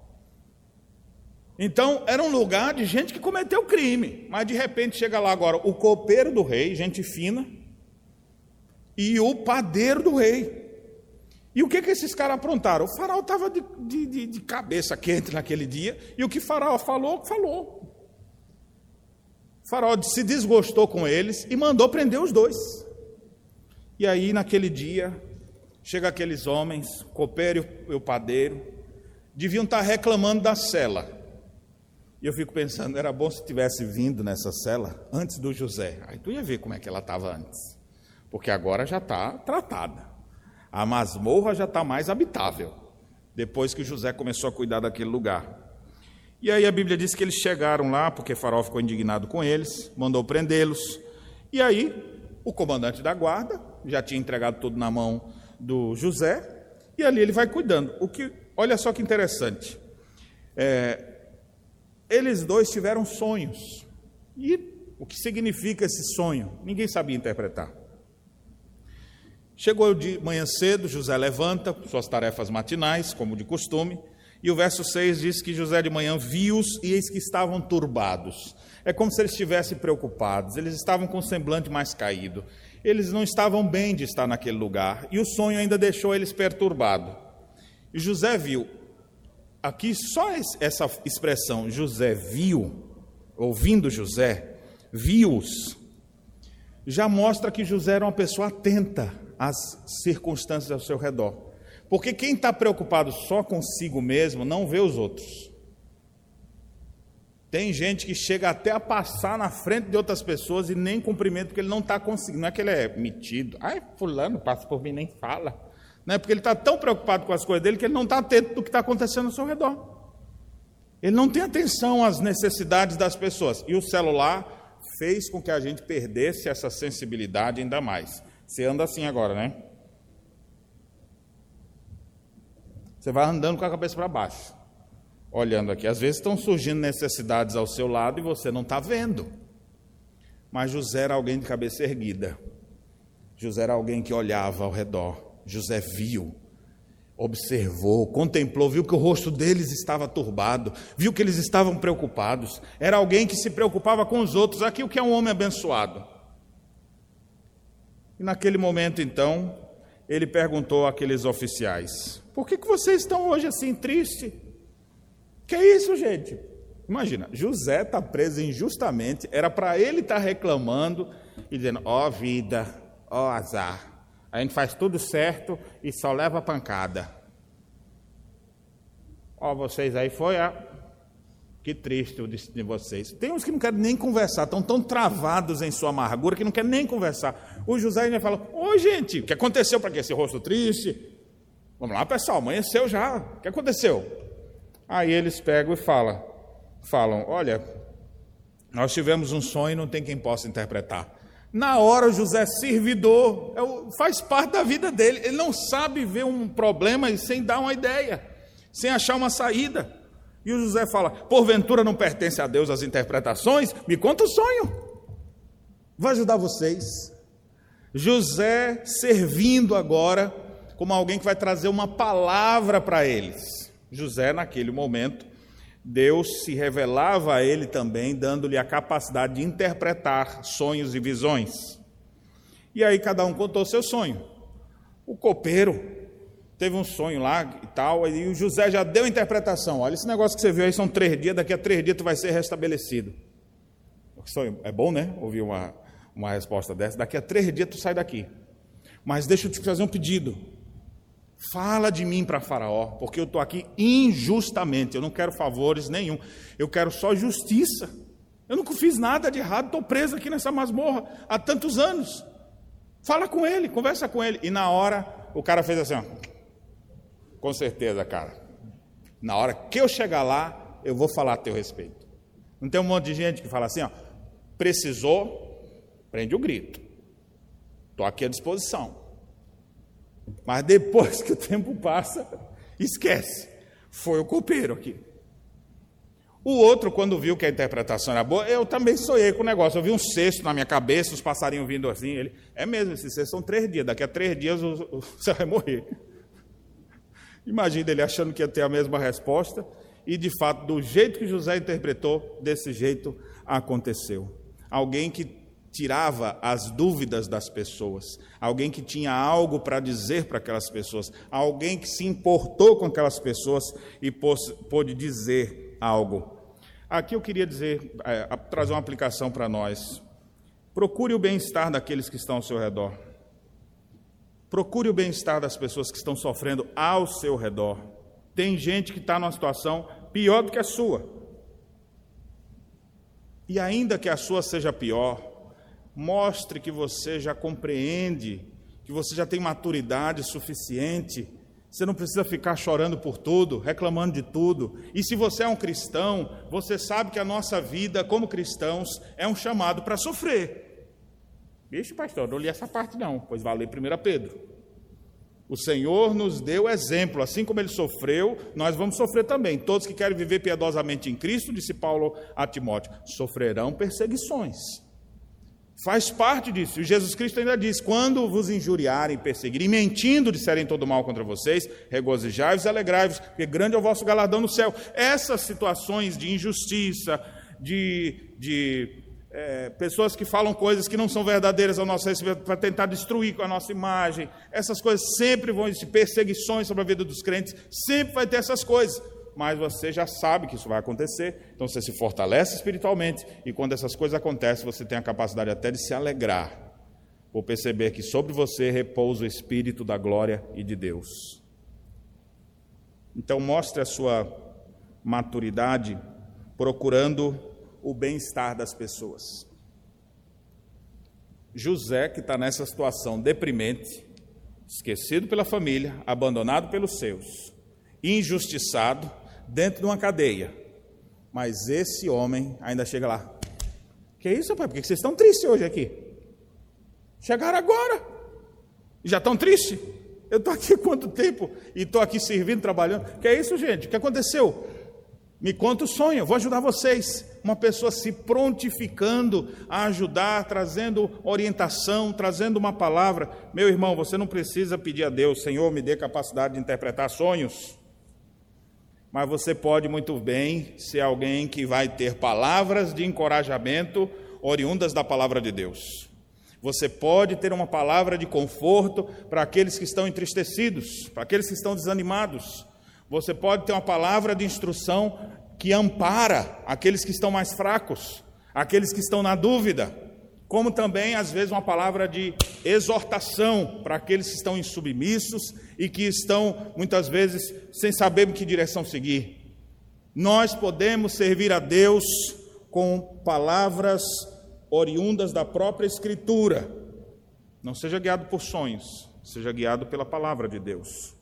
Então, era um lugar de gente que cometeu crime. Mas de repente chega lá agora o copeiro do rei, gente fina, e o padeiro do rei. E o que, que esses caras aprontaram? O faraó estava de, de, de, cabeça quente naquele dia, e o que o faraó falou, falou. O faraó se desgostou com eles e mandou prender os dois. E aí, naquele dia, chega aqueles homens, o copeiro e o padeiro, deviam estar reclamando da cela. E eu fico pensando, era bom se tivesse vindo nessa cela antes do José. Aí tu ia ver como é que ela estava antes. Porque agora já está tratada. A masmorra já está mais habitável. Depois que José começou a cuidar daquele lugar. E aí a Bíblia diz que eles chegaram lá, porque Faraó ficou indignado com eles, mandou prendê-los. E aí o comandante da guarda já tinha entregado tudo na mão do José, e ali ele vai cuidando. O que, olha só que interessante. É, eles dois tiveram sonhos. E o que significa esse sonho? Ninguém sabia interpretar. Chegou de manhã cedo, José levanta, suas tarefas matinais, como de costume, e o verso 6 diz que José de manhã viu-os e eis que estavam turbados. É como se eles estivessem preocupados, eles estavam com o semblante mais caído. Eles não estavam bem de estar naquele lugar e o sonho ainda deixou eles perturbados. E José viu, aqui só essa expressão, José viu, ouvindo José, viu-os, já mostra que José era uma pessoa atenta às circunstâncias ao seu redor. Porque quem está preocupado só consigo mesmo não vê os outros. Tem gente que chega até a passar na frente de outras pessoas e nem cumprimenta porque ele não está conseguindo. Não é que ele é metido. Ai, fulano passa por mim nem fala. Não é porque ele está tão preocupado com as coisas dele que ele não está atento do que está acontecendo ao seu redor. Ele não tem atenção às necessidades das pessoas. E o celular fez com que a gente perdesse essa sensibilidade ainda mais. Você anda assim agora, né? Você vai andando com a cabeça para baixo, olhando aqui. Às vezes estão surgindo necessidades ao seu lado e você não está vendo. Mas José era alguém de cabeça erguida. José era alguém que olhava ao redor. José viu, observou, contemplou, viu que o rosto deles estava turbado, viu que eles estavam preocupados. Era alguém que se preocupava com os outros. Aqui o que é um homem abençoado. E naquele momento, então, ele perguntou àqueles oficiais: Por que, que vocês estão hoje assim tristes? Que é isso, gente? Imagina, José está preso injustamente, era para ele estar tá reclamando e dizendo: Ó oh, vida, ó oh, azar, a gente faz tudo certo e só leva pancada. Ó, oh, vocês aí foi a que triste o destino de vocês. Tem uns que não querem nem conversar, estão tão travados em sua amargura que não querem nem conversar. O José ainda fala: Ô gente, o que aconteceu para que esse rosto triste? Vamos lá, pessoal, amanheceu já. O que aconteceu? Aí eles pegam e falam: falam, olha, nós tivemos um sonho e não tem quem possa interpretar. Na hora, o José servidor, é faz parte da vida dele. Ele não sabe ver um problema sem dar uma ideia, sem achar uma saída. E o José fala: porventura não pertence a Deus as interpretações? Me conta o sonho. Vou ajudar vocês. José servindo agora como alguém que vai trazer uma palavra para eles. José, naquele momento, Deus se revelava a ele também, dando-lhe a capacidade de interpretar sonhos e visões. E aí cada um contou seu sonho. O copeiro teve um sonho lá e tal, e o José já deu a interpretação. Olha, esse negócio que você viu aí são três dias, daqui a três dias tu vai ser restabelecido. É bom, né? Ouvir uma, uma resposta dessa. Daqui a três dias tu sai daqui. Mas deixa eu te fazer um pedido. Fala de mim para Faraó, porque eu estou aqui injustamente. Eu não quero favores nenhum. Eu quero só justiça. Eu nunca fiz nada de errado, estou preso aqui nessa masmorra há tantos anos. Fala com ele, conversa com ele. E na hora, o cara fez assim: ó, com certeza, cara. Na hora que eu chegar lá, eu vou falar a teu respeito. Não tem um monte de gente que fala assim: ó, precisou, prende o grito. Estou aqui à disposição. Mas depois que o tempo passa, esquece. Foi o copeiro aqui. O outro, quando viu que a interpretação era boa, eu também sonhei com o negócio. Eu vi um cesto na minha cabeça, os passarinhos vindo assim. Ele, é mesmo, esses cestos são três dias. Daqui a três dias você vai morrer. Imagina ele achando que ia ter a mesma resposta. E de fato, do jeito que José interpretou, desse jeito aconteceu. Alguém que tirava as dúvidas das pessoas, alguém que tinha algo para dizer para aquelas pessoas, alguém que se importou com aquelas pessoas e pôde dizer algo. Aqui eu queria dizer, é, trazer uma aplicação para nós. Procure o bem-estar daqueles que estão ao seu redor. Procure o bem-estar das pessoas que estão sofrendo ao seu redor. Tem gente que está numa situação pior do que a sua. E ainda que a sua seja pior, Mostre que você já compreende, que você já tem maturidade suficiente. Você não precisa ficar chorando por tudo, reclamando de tudo. E se você é um cristão, você sabe que a nossa vida como cristãos é um chamado para sofrer. Vixe, pastor, não li essa parte não, pois vai ler 1 Pedro. O Senhor nos deu exemplo, assim como ele sofreu, nós vamos sofrer também. Todos que querem viver piedosamente em Cristo, disse Paulo a Timóteo, sofrerão perseguições. Faz parte disso. E Jesus Cristo ainda diz: quando vos injuriarem, perseguirem, mentindo disserem todo mal contra vocês, regozijai-vos e alegrai-vos, porque grande é o vosso galardão no céu. Essas situações de injustiça, de, de é, pessoas que falam coisas que não são verdadeiras ao nosso respeito para tentar destruir com a nossa imagem, essas coisas sempre vão existir, perseguições sobre a vida dos crentes, sempre vai ter essas coisas mas você já sabe que isso vai acontecer, então você se fortalece espiritualmente e quando essas coisas acontecem, você tem a capacidade até de se alegrar, por perceber que sobre você repousa o Espírito da glória e de Deus. Então, mostre a sua maturidade procurando o bem-estar das pessoas. José, que está nessa situação deprimente, esquecido pela família, abandonado pelos seus, injustiçado, dentro de uma cadeia. Mas esse homem ainda chega lá. Que isso, pai? Por que vocês estão tristes hoje aqui? Chegaram agora. Já estão tristes? Eu estou aqui quanto tempo? E estou aqui servindo, trabalhando. Que é isso, gente? O que aconteceu? Me conta o sonho, vou ajudar vocês. Uma pessoa se prontificando a ajudar, trazendo orientação, trazendo uma palavra. Meu irmão, você não precisa pedir a Deus, Senhor, me dê capacidade de interpretar sonhos mas você pode muito bem ser alguém que vai ter palavras de encorajamento oriundas da palavra de Deus. Você pode ter uma palavra de conforto para aqueles que estão entristecidos, para aqueles que estão desanimados. Você pode ter uma palavra de instrução que ampara aqueles que estão mais fracos, aqueles que estão na dúvida como também, às vezes, uma palavra de exortação para aqueles que estão insubmissos e que estão, muitas vezes, sem saber em que direção seguir. Nós podemos servir a Deus com palavras oriundas da própria Escritura. Não seja guiado por sonhos, seja guiado pela palavra de Deus.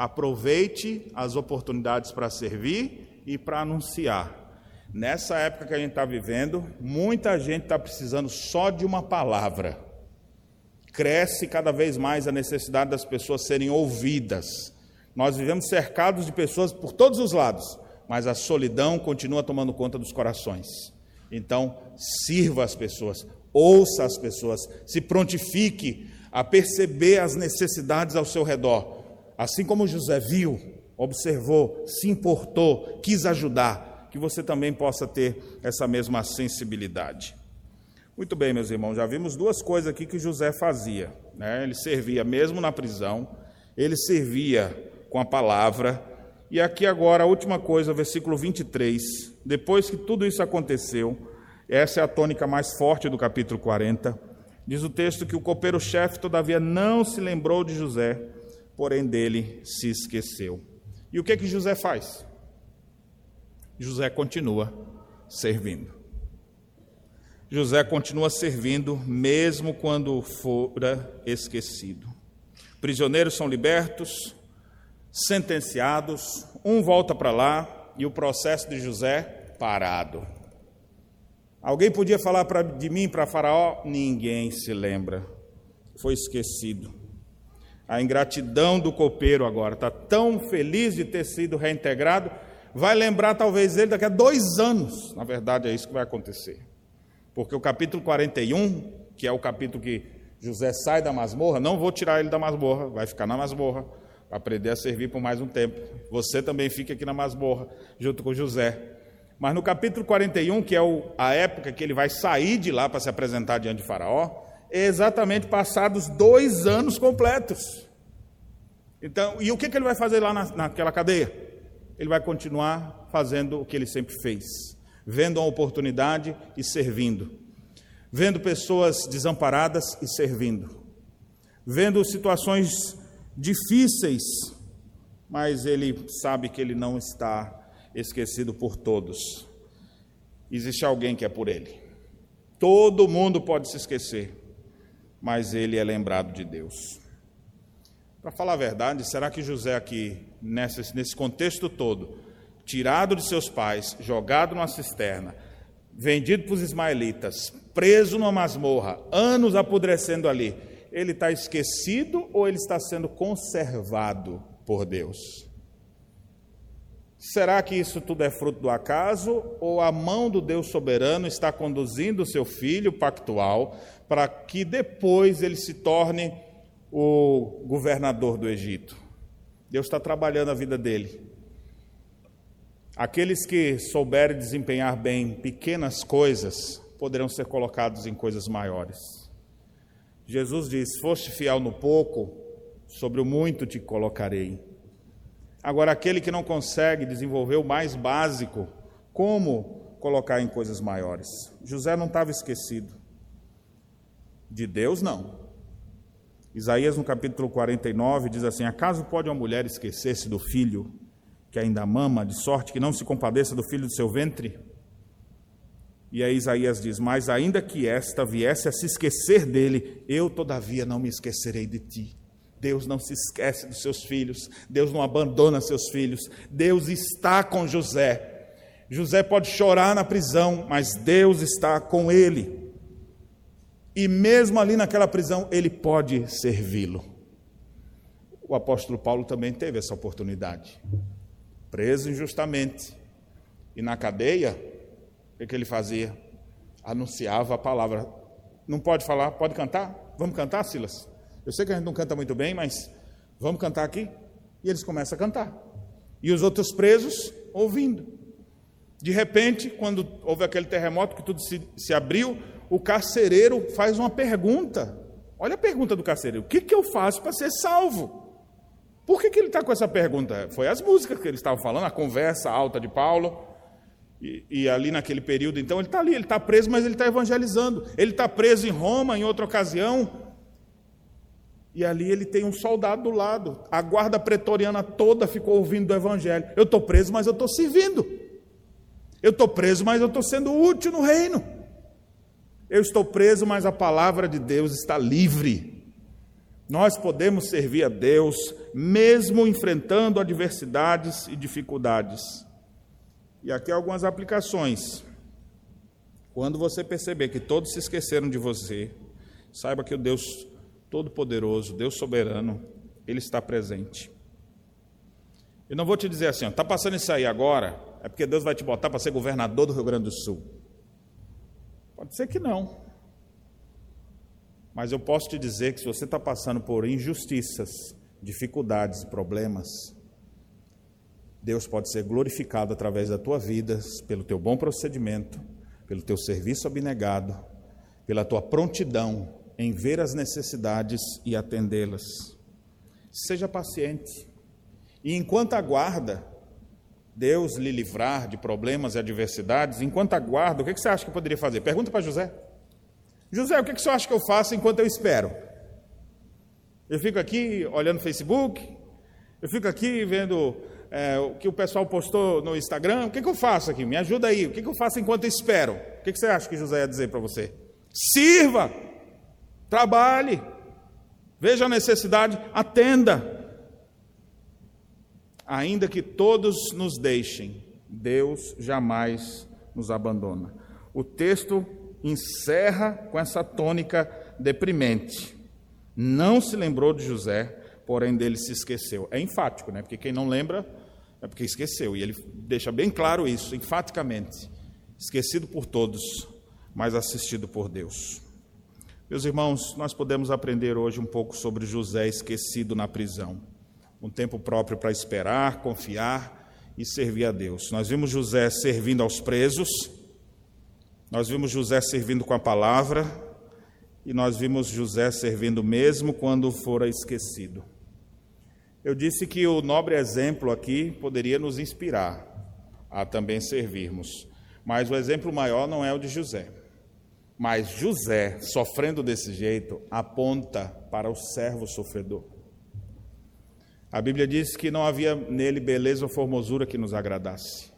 Aproveite as oportunidades para servir e para anunciar. Nessa época que a gente está vivendo, muita gente está precisando só de uma palavra. Cresce cada vez mais a necessidade das pessoas serem ouvidas. Nós vivemos cercados de pessoas por todos os lados, mas a solidão continua tomando conta dos corações. Então, sirva as pessoas, ouça as pessoas, se prontifique a perceber as necessidades ao seu redor. Assim como José viu, observou, se importou, quis ajudar, que você também possa ter essa mesma sensibilidade. Muito bem, meus irmãos, já vimos duas coisas aqui que José fazia. Né? Ele servia mesmo na prisão, ele servia com a palavra. E aqui agora a última coisa, versículo 23. Depois que tudo isso aconteceu, essa é a tônica mais forte do capítulo 40. Diz o texto que o copeiro-chefe, todavia, não se lembrou de José, porém dele se esqueceu. E o que que José faz? José continua servindo. José continua servindo, mesmo quando fora esquecido. Prisioneiros são libertos, sentenciados, um volta para lá e o processo de José parado. Alguém podia falar pra, de mim para Faraó? Ninguém se lembra. Foi esquecido. A ingratidão do copeiro agora está tão feliz de ter sido reintegrado, vai lembrar talvez ele daqui a dois anos. Na verdade, é isso que vai acontecer. Porque o capítulo 41, que é o capítulo que José sai da masmorra, não vou tirar ele da masmorra, vai ficar na masmorra, aprender a servir por mais um tempo. Você também fica aqui na masmorra, junto com José. Mas no capítulo 41, que é a época que ele vai sair de lá para se apresentar diante de Faraó, exatamente passados dois anos completos. Então, e o que, que ele vai fazer lá na, naquela cadeia? Ele vai continuar fazendo o que ele sempre fez vendo a oportunidade e servindo, vendo pessoas desamparadas e servindo, vendo situações difíceis, mas ele sabe que ele não está esquecido por todos. Existe alguém que é por ele. Todo mundo pode se esquecer, mas ele é lembrado de Deus. Para falar a verdade, será que José aqui, nesse, nesse contexto todo, tirado de seus pais, jogado numa cisterna, vendido para os ismaelitas, preso numa masmorra, anos apodrecendo ali, ele está esquecido ou ele está sendo conservado por Deus? Será que isso tudo é fruto do acaso ou a mão do Deus soberano está conduzindo o seu filho pactual para que depois ele se torne o governador do Egito? Deus está trabalhando a vida dele. Aqueles que souberem desempenhar bem pequenas coisas poderão ser colocados em coisas maiores. Jesus diz: Foste fiel no pouco, sobre o muito te colocarei. Agora, aquele que não consegue desenvolver o mais básico, como colocar em coisas maiores? José não estava esquecido. De Deus, não. Isaías, no capítulo 49, diz assim: Acaso pode uma mulher esquecer-se do filho que ainda mama, de sorte que não se compadeça do filho do seu ventre? E aí Isaías diz: Mas ainda que esta viesse a se esquecer dele, eu todavia não me esquecerei de ti. Deus não se esquece dos seus filhos, Deus não abandona seus filhos, Deus está com José. José pode chorar na prisão, mas Deus está com ele. E mesmo ali naquela prisão, ele pode servi-lo. O apóstolo Paulo também teve essa oportunidade preso injustamente. E na cadeia, o que, ele fazia? Anunciava a palavra. Não pode falar? Pode cantar? Vamos cantar, Silas? Eu sei que a gente não canta muito bem, mas vamos cantar aqui? E eles começam a cantar. E os outros presos ouvindo. De repente, quando houve aquele terremoto que tudo se, se abriu, o carcereiro faz uma pergunta. Olha a pergunta do carcereiro: o que, que eu faço para ser salvo? Por que, que ele está com essa pergunta? Foi as músicas que eles estavam falando, a conversa alta de Paulo. E, e ali naquele período, então, ele está ali, ele está preso, mas ele está evangelizando. Ele está preso em Roma em outra ocasião. E ali ele tem um soldado do lado. A guarda pretoriana toda ficou ouvindo do evangelho. Eu estou preso, mas eu estou servindo. Eu estou preso, mas eu estou sendo útil no reino. Eu estou preso, mas a palavra de Deus está livre. Nós podemos servir a Deus mesmo enfrentando adversidades e dificuldades. E aqui algumas aplicações. Quando você perceber que todos se esqueceram de você, saiba que o Deus Todo-Poderoso, Deus Soberano, Ele está presente. E não vou te dizer assim, está passando isso aí agora, é porque Deus vai te botar para ser governador do Rio Grande do Sul. Pode ser que não. Mas eu posso te dizer que se você está passando por injustiças, dificuldades, problemas, Deus pode ser glorificado através da tua vida, pelo teu bom procedimento, pelo teu serviço abnegado, pela tua prontidão em ver as necessidades e atendê-las. Seja paciente. E enquanto aguarda Deus lhe livrar de problemas e adversidades, enquanto aguarda, o que você acha que eu poderia fazer? Pergunta para José. José, o que você acha que eu faço enquanto eu espero? Eu fico aqui olhando o Facebook, eu fico aqui vendo é, o que o pessoal postou no Instagram. O que, eu faço aqui? Me ajuda aí. O que, eu faço enquanto eu espero? O que você acha que José ia dizer para você? Sirva, trabalhe, veja a necessidade, atenda. Ainda que todos nos deixem, Deus jamais nos abandona. O texto encerra com essa tônica deprimente. Não se lembrou de José, porém dele se esqueceu. É enfático, né? Porque quem não lembra é porque esqueceu. E ele deixa bem claro isso, enfaticamente. Esquecido por todos, mas assistido por Deus. Meus irmãos, nós podemos aprender hoje um pouco sobre José esquecido na prisão. Um tempo próprio para esperar, confiar e servir a Deus. Nós vimos José servindo aos presos, nós vimos José servindo com a palavra, e nós vimos José servindo mesmo quando fora esquecido. Eu disse que o nobre exemplo aqui poderia nos inspirar a também servirmos, mas o exemplo maior não é o de José. Mas José, sofrendo desse jeito, aponta para o servo sofredor. A Bíblia diz que não havia nele beleza ou formosura que nos agradasse.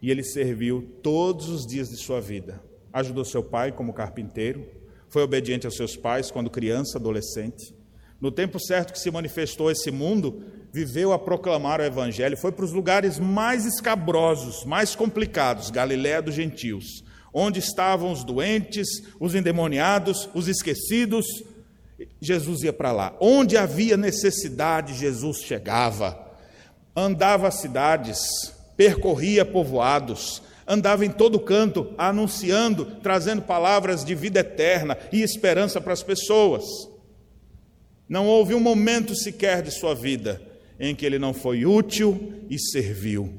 E ele serviu todos os dias de sua vida. Ajudou seu pai como carpinteiro, foi obediente aos seus pais quando criança, adolescente. No tempo certo que se manifestou esse mundo, viveu a proclamar o evangelho, foi para os lugares mais escabrosos, mais complicados, Galiléia dos gentios onde estavam os doentes, os endemoniados, os esquecidos. Jesus ia para lá. Onde havia necessidade, Jesus chegava. Andava cidades, percorria povoados, andava em todo canto anunciando, trazendo palavras de vida eterna e esperança para as pessoas. Não houve um momento sequer de sua vida em que ele não foi útil e serviu.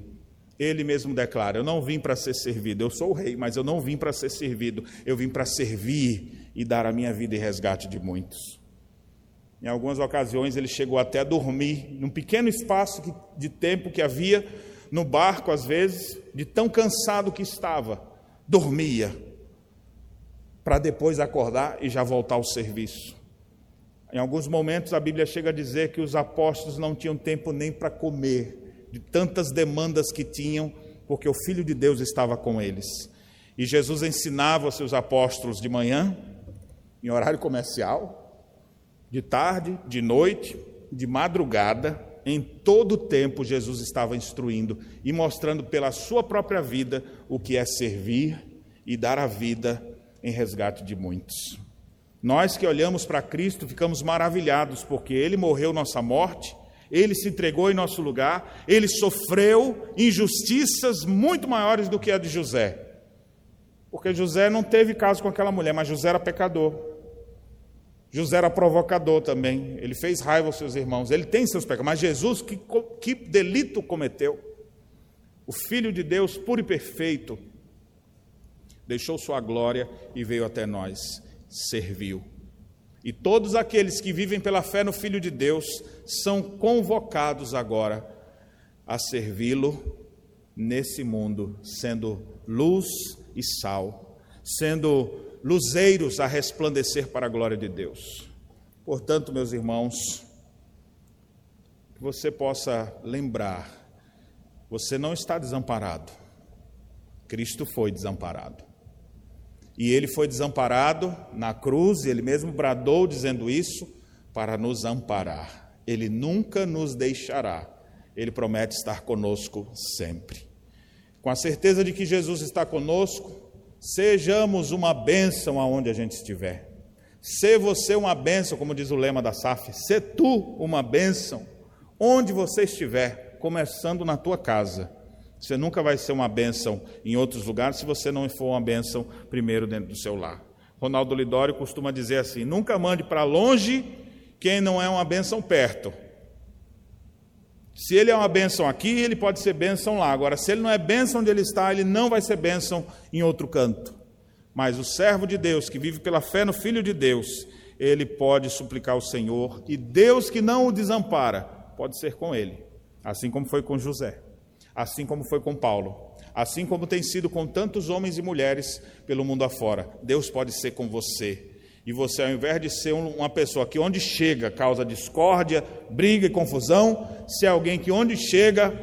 Ele mesmo declara: Eu não vim para ser servido, eu sou o rei, mas eu não vim para ser servido, eu vim para servir e dar a minha vida em resgate de muitos. Em algumas ocasiões ele chegou até a dormir num pequeno espaço de tempo que havia no barco, às vezes, de tão cansado que estava, dormia, para depois acordar e já voltar ao serviço. Em alguns momentos a Bíblia chega a dizer que os apóstolos não tinham tempo nem para comer, de tantas demandas que tinham, porque o Filho de Deus estava com eles. E Jesus ensinava aos seus apóstolos de manhã, em horário comercial, de tarde, de noite, de madrugada, em todo tempo Jesus estava instruindo e mostrando pela sua própria vida o que é servir e dar a vida em resgate de muitos. Nós que olhamos para Cristo ficamos maravilhados porque ele morreu nossa morte ele se entregou em nosso lugar, ele sofreu injustiças muito maiores do que a de José. Porque José não teve caso com aquela mulher, mas José era pecador. José era provocador também, ele fez raiva aos seus irmãos, ele tem seus pecados, mas Jesus, que, que delito cometeu? O Filho de Deus, puro e perfeito, deixou sua glória e veio até nós, serviu. E todos aqueles que vivem pela fé no Filho de Deus são convocados agora a servi-lo nesse mundo, sendo luz e sal, sendo luzeiros a resplandecer para a glória de Deus. Portanto, meus irmãos, que você possa lembrar, você não está desamparado. Cristo foi desamparado. E ele foi desamparado na cruz, ele mesmo bradou dizendo isso para nos amparar. Ele nunca nos deixará. Ele promete estar conosco sempre. Com a certeza de que Jesus está conosco, sejamos uma bênção aonde a gente estiver. Se você uma bênção, como diz o lema da SAF, se tu uma bênção, onde você estiver, começando na tua casa você nunca vai ser uma bênção em outros lugares se você não for uma bênção primeiro dentro do seu lar. Ronaldo Lidório costuma dizer assim: nunca mande para longe quem não é uma bênção perto. Se ele é uma bênção aqui, ele pode ser bênção lá. Agora, se ele não é bênção onde ele está, ele não vai ser bênção em outro canto. Mas o servo de Deus, que vive pela fé no Filho de Deus, ele pode suplicar ao Senhor, e Deus que não o desampara, pode ser com ele, assim como foi com José, assim como foi com Paulo, assim como tem sido com tantos homens e mulheres pelo mundo afora. Deus pode ser com você. E você, ao invés de ser uma pessoa que onde chega causa discórdia, briga e confusão, se é alguém que onde chega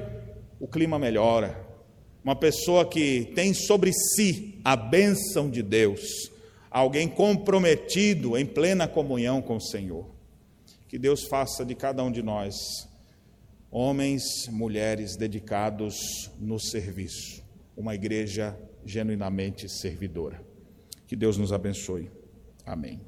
o clima melhora. Uma pessoa que tem sobre si a bênção de Deus, alguém comprometido em plena comunhão com o Senhor. Que Deus faça de cada um de nós homens, mulheres dedicados no serviço, uma igreja genuinamente servidora. Que Deus nos abençoe. Amém.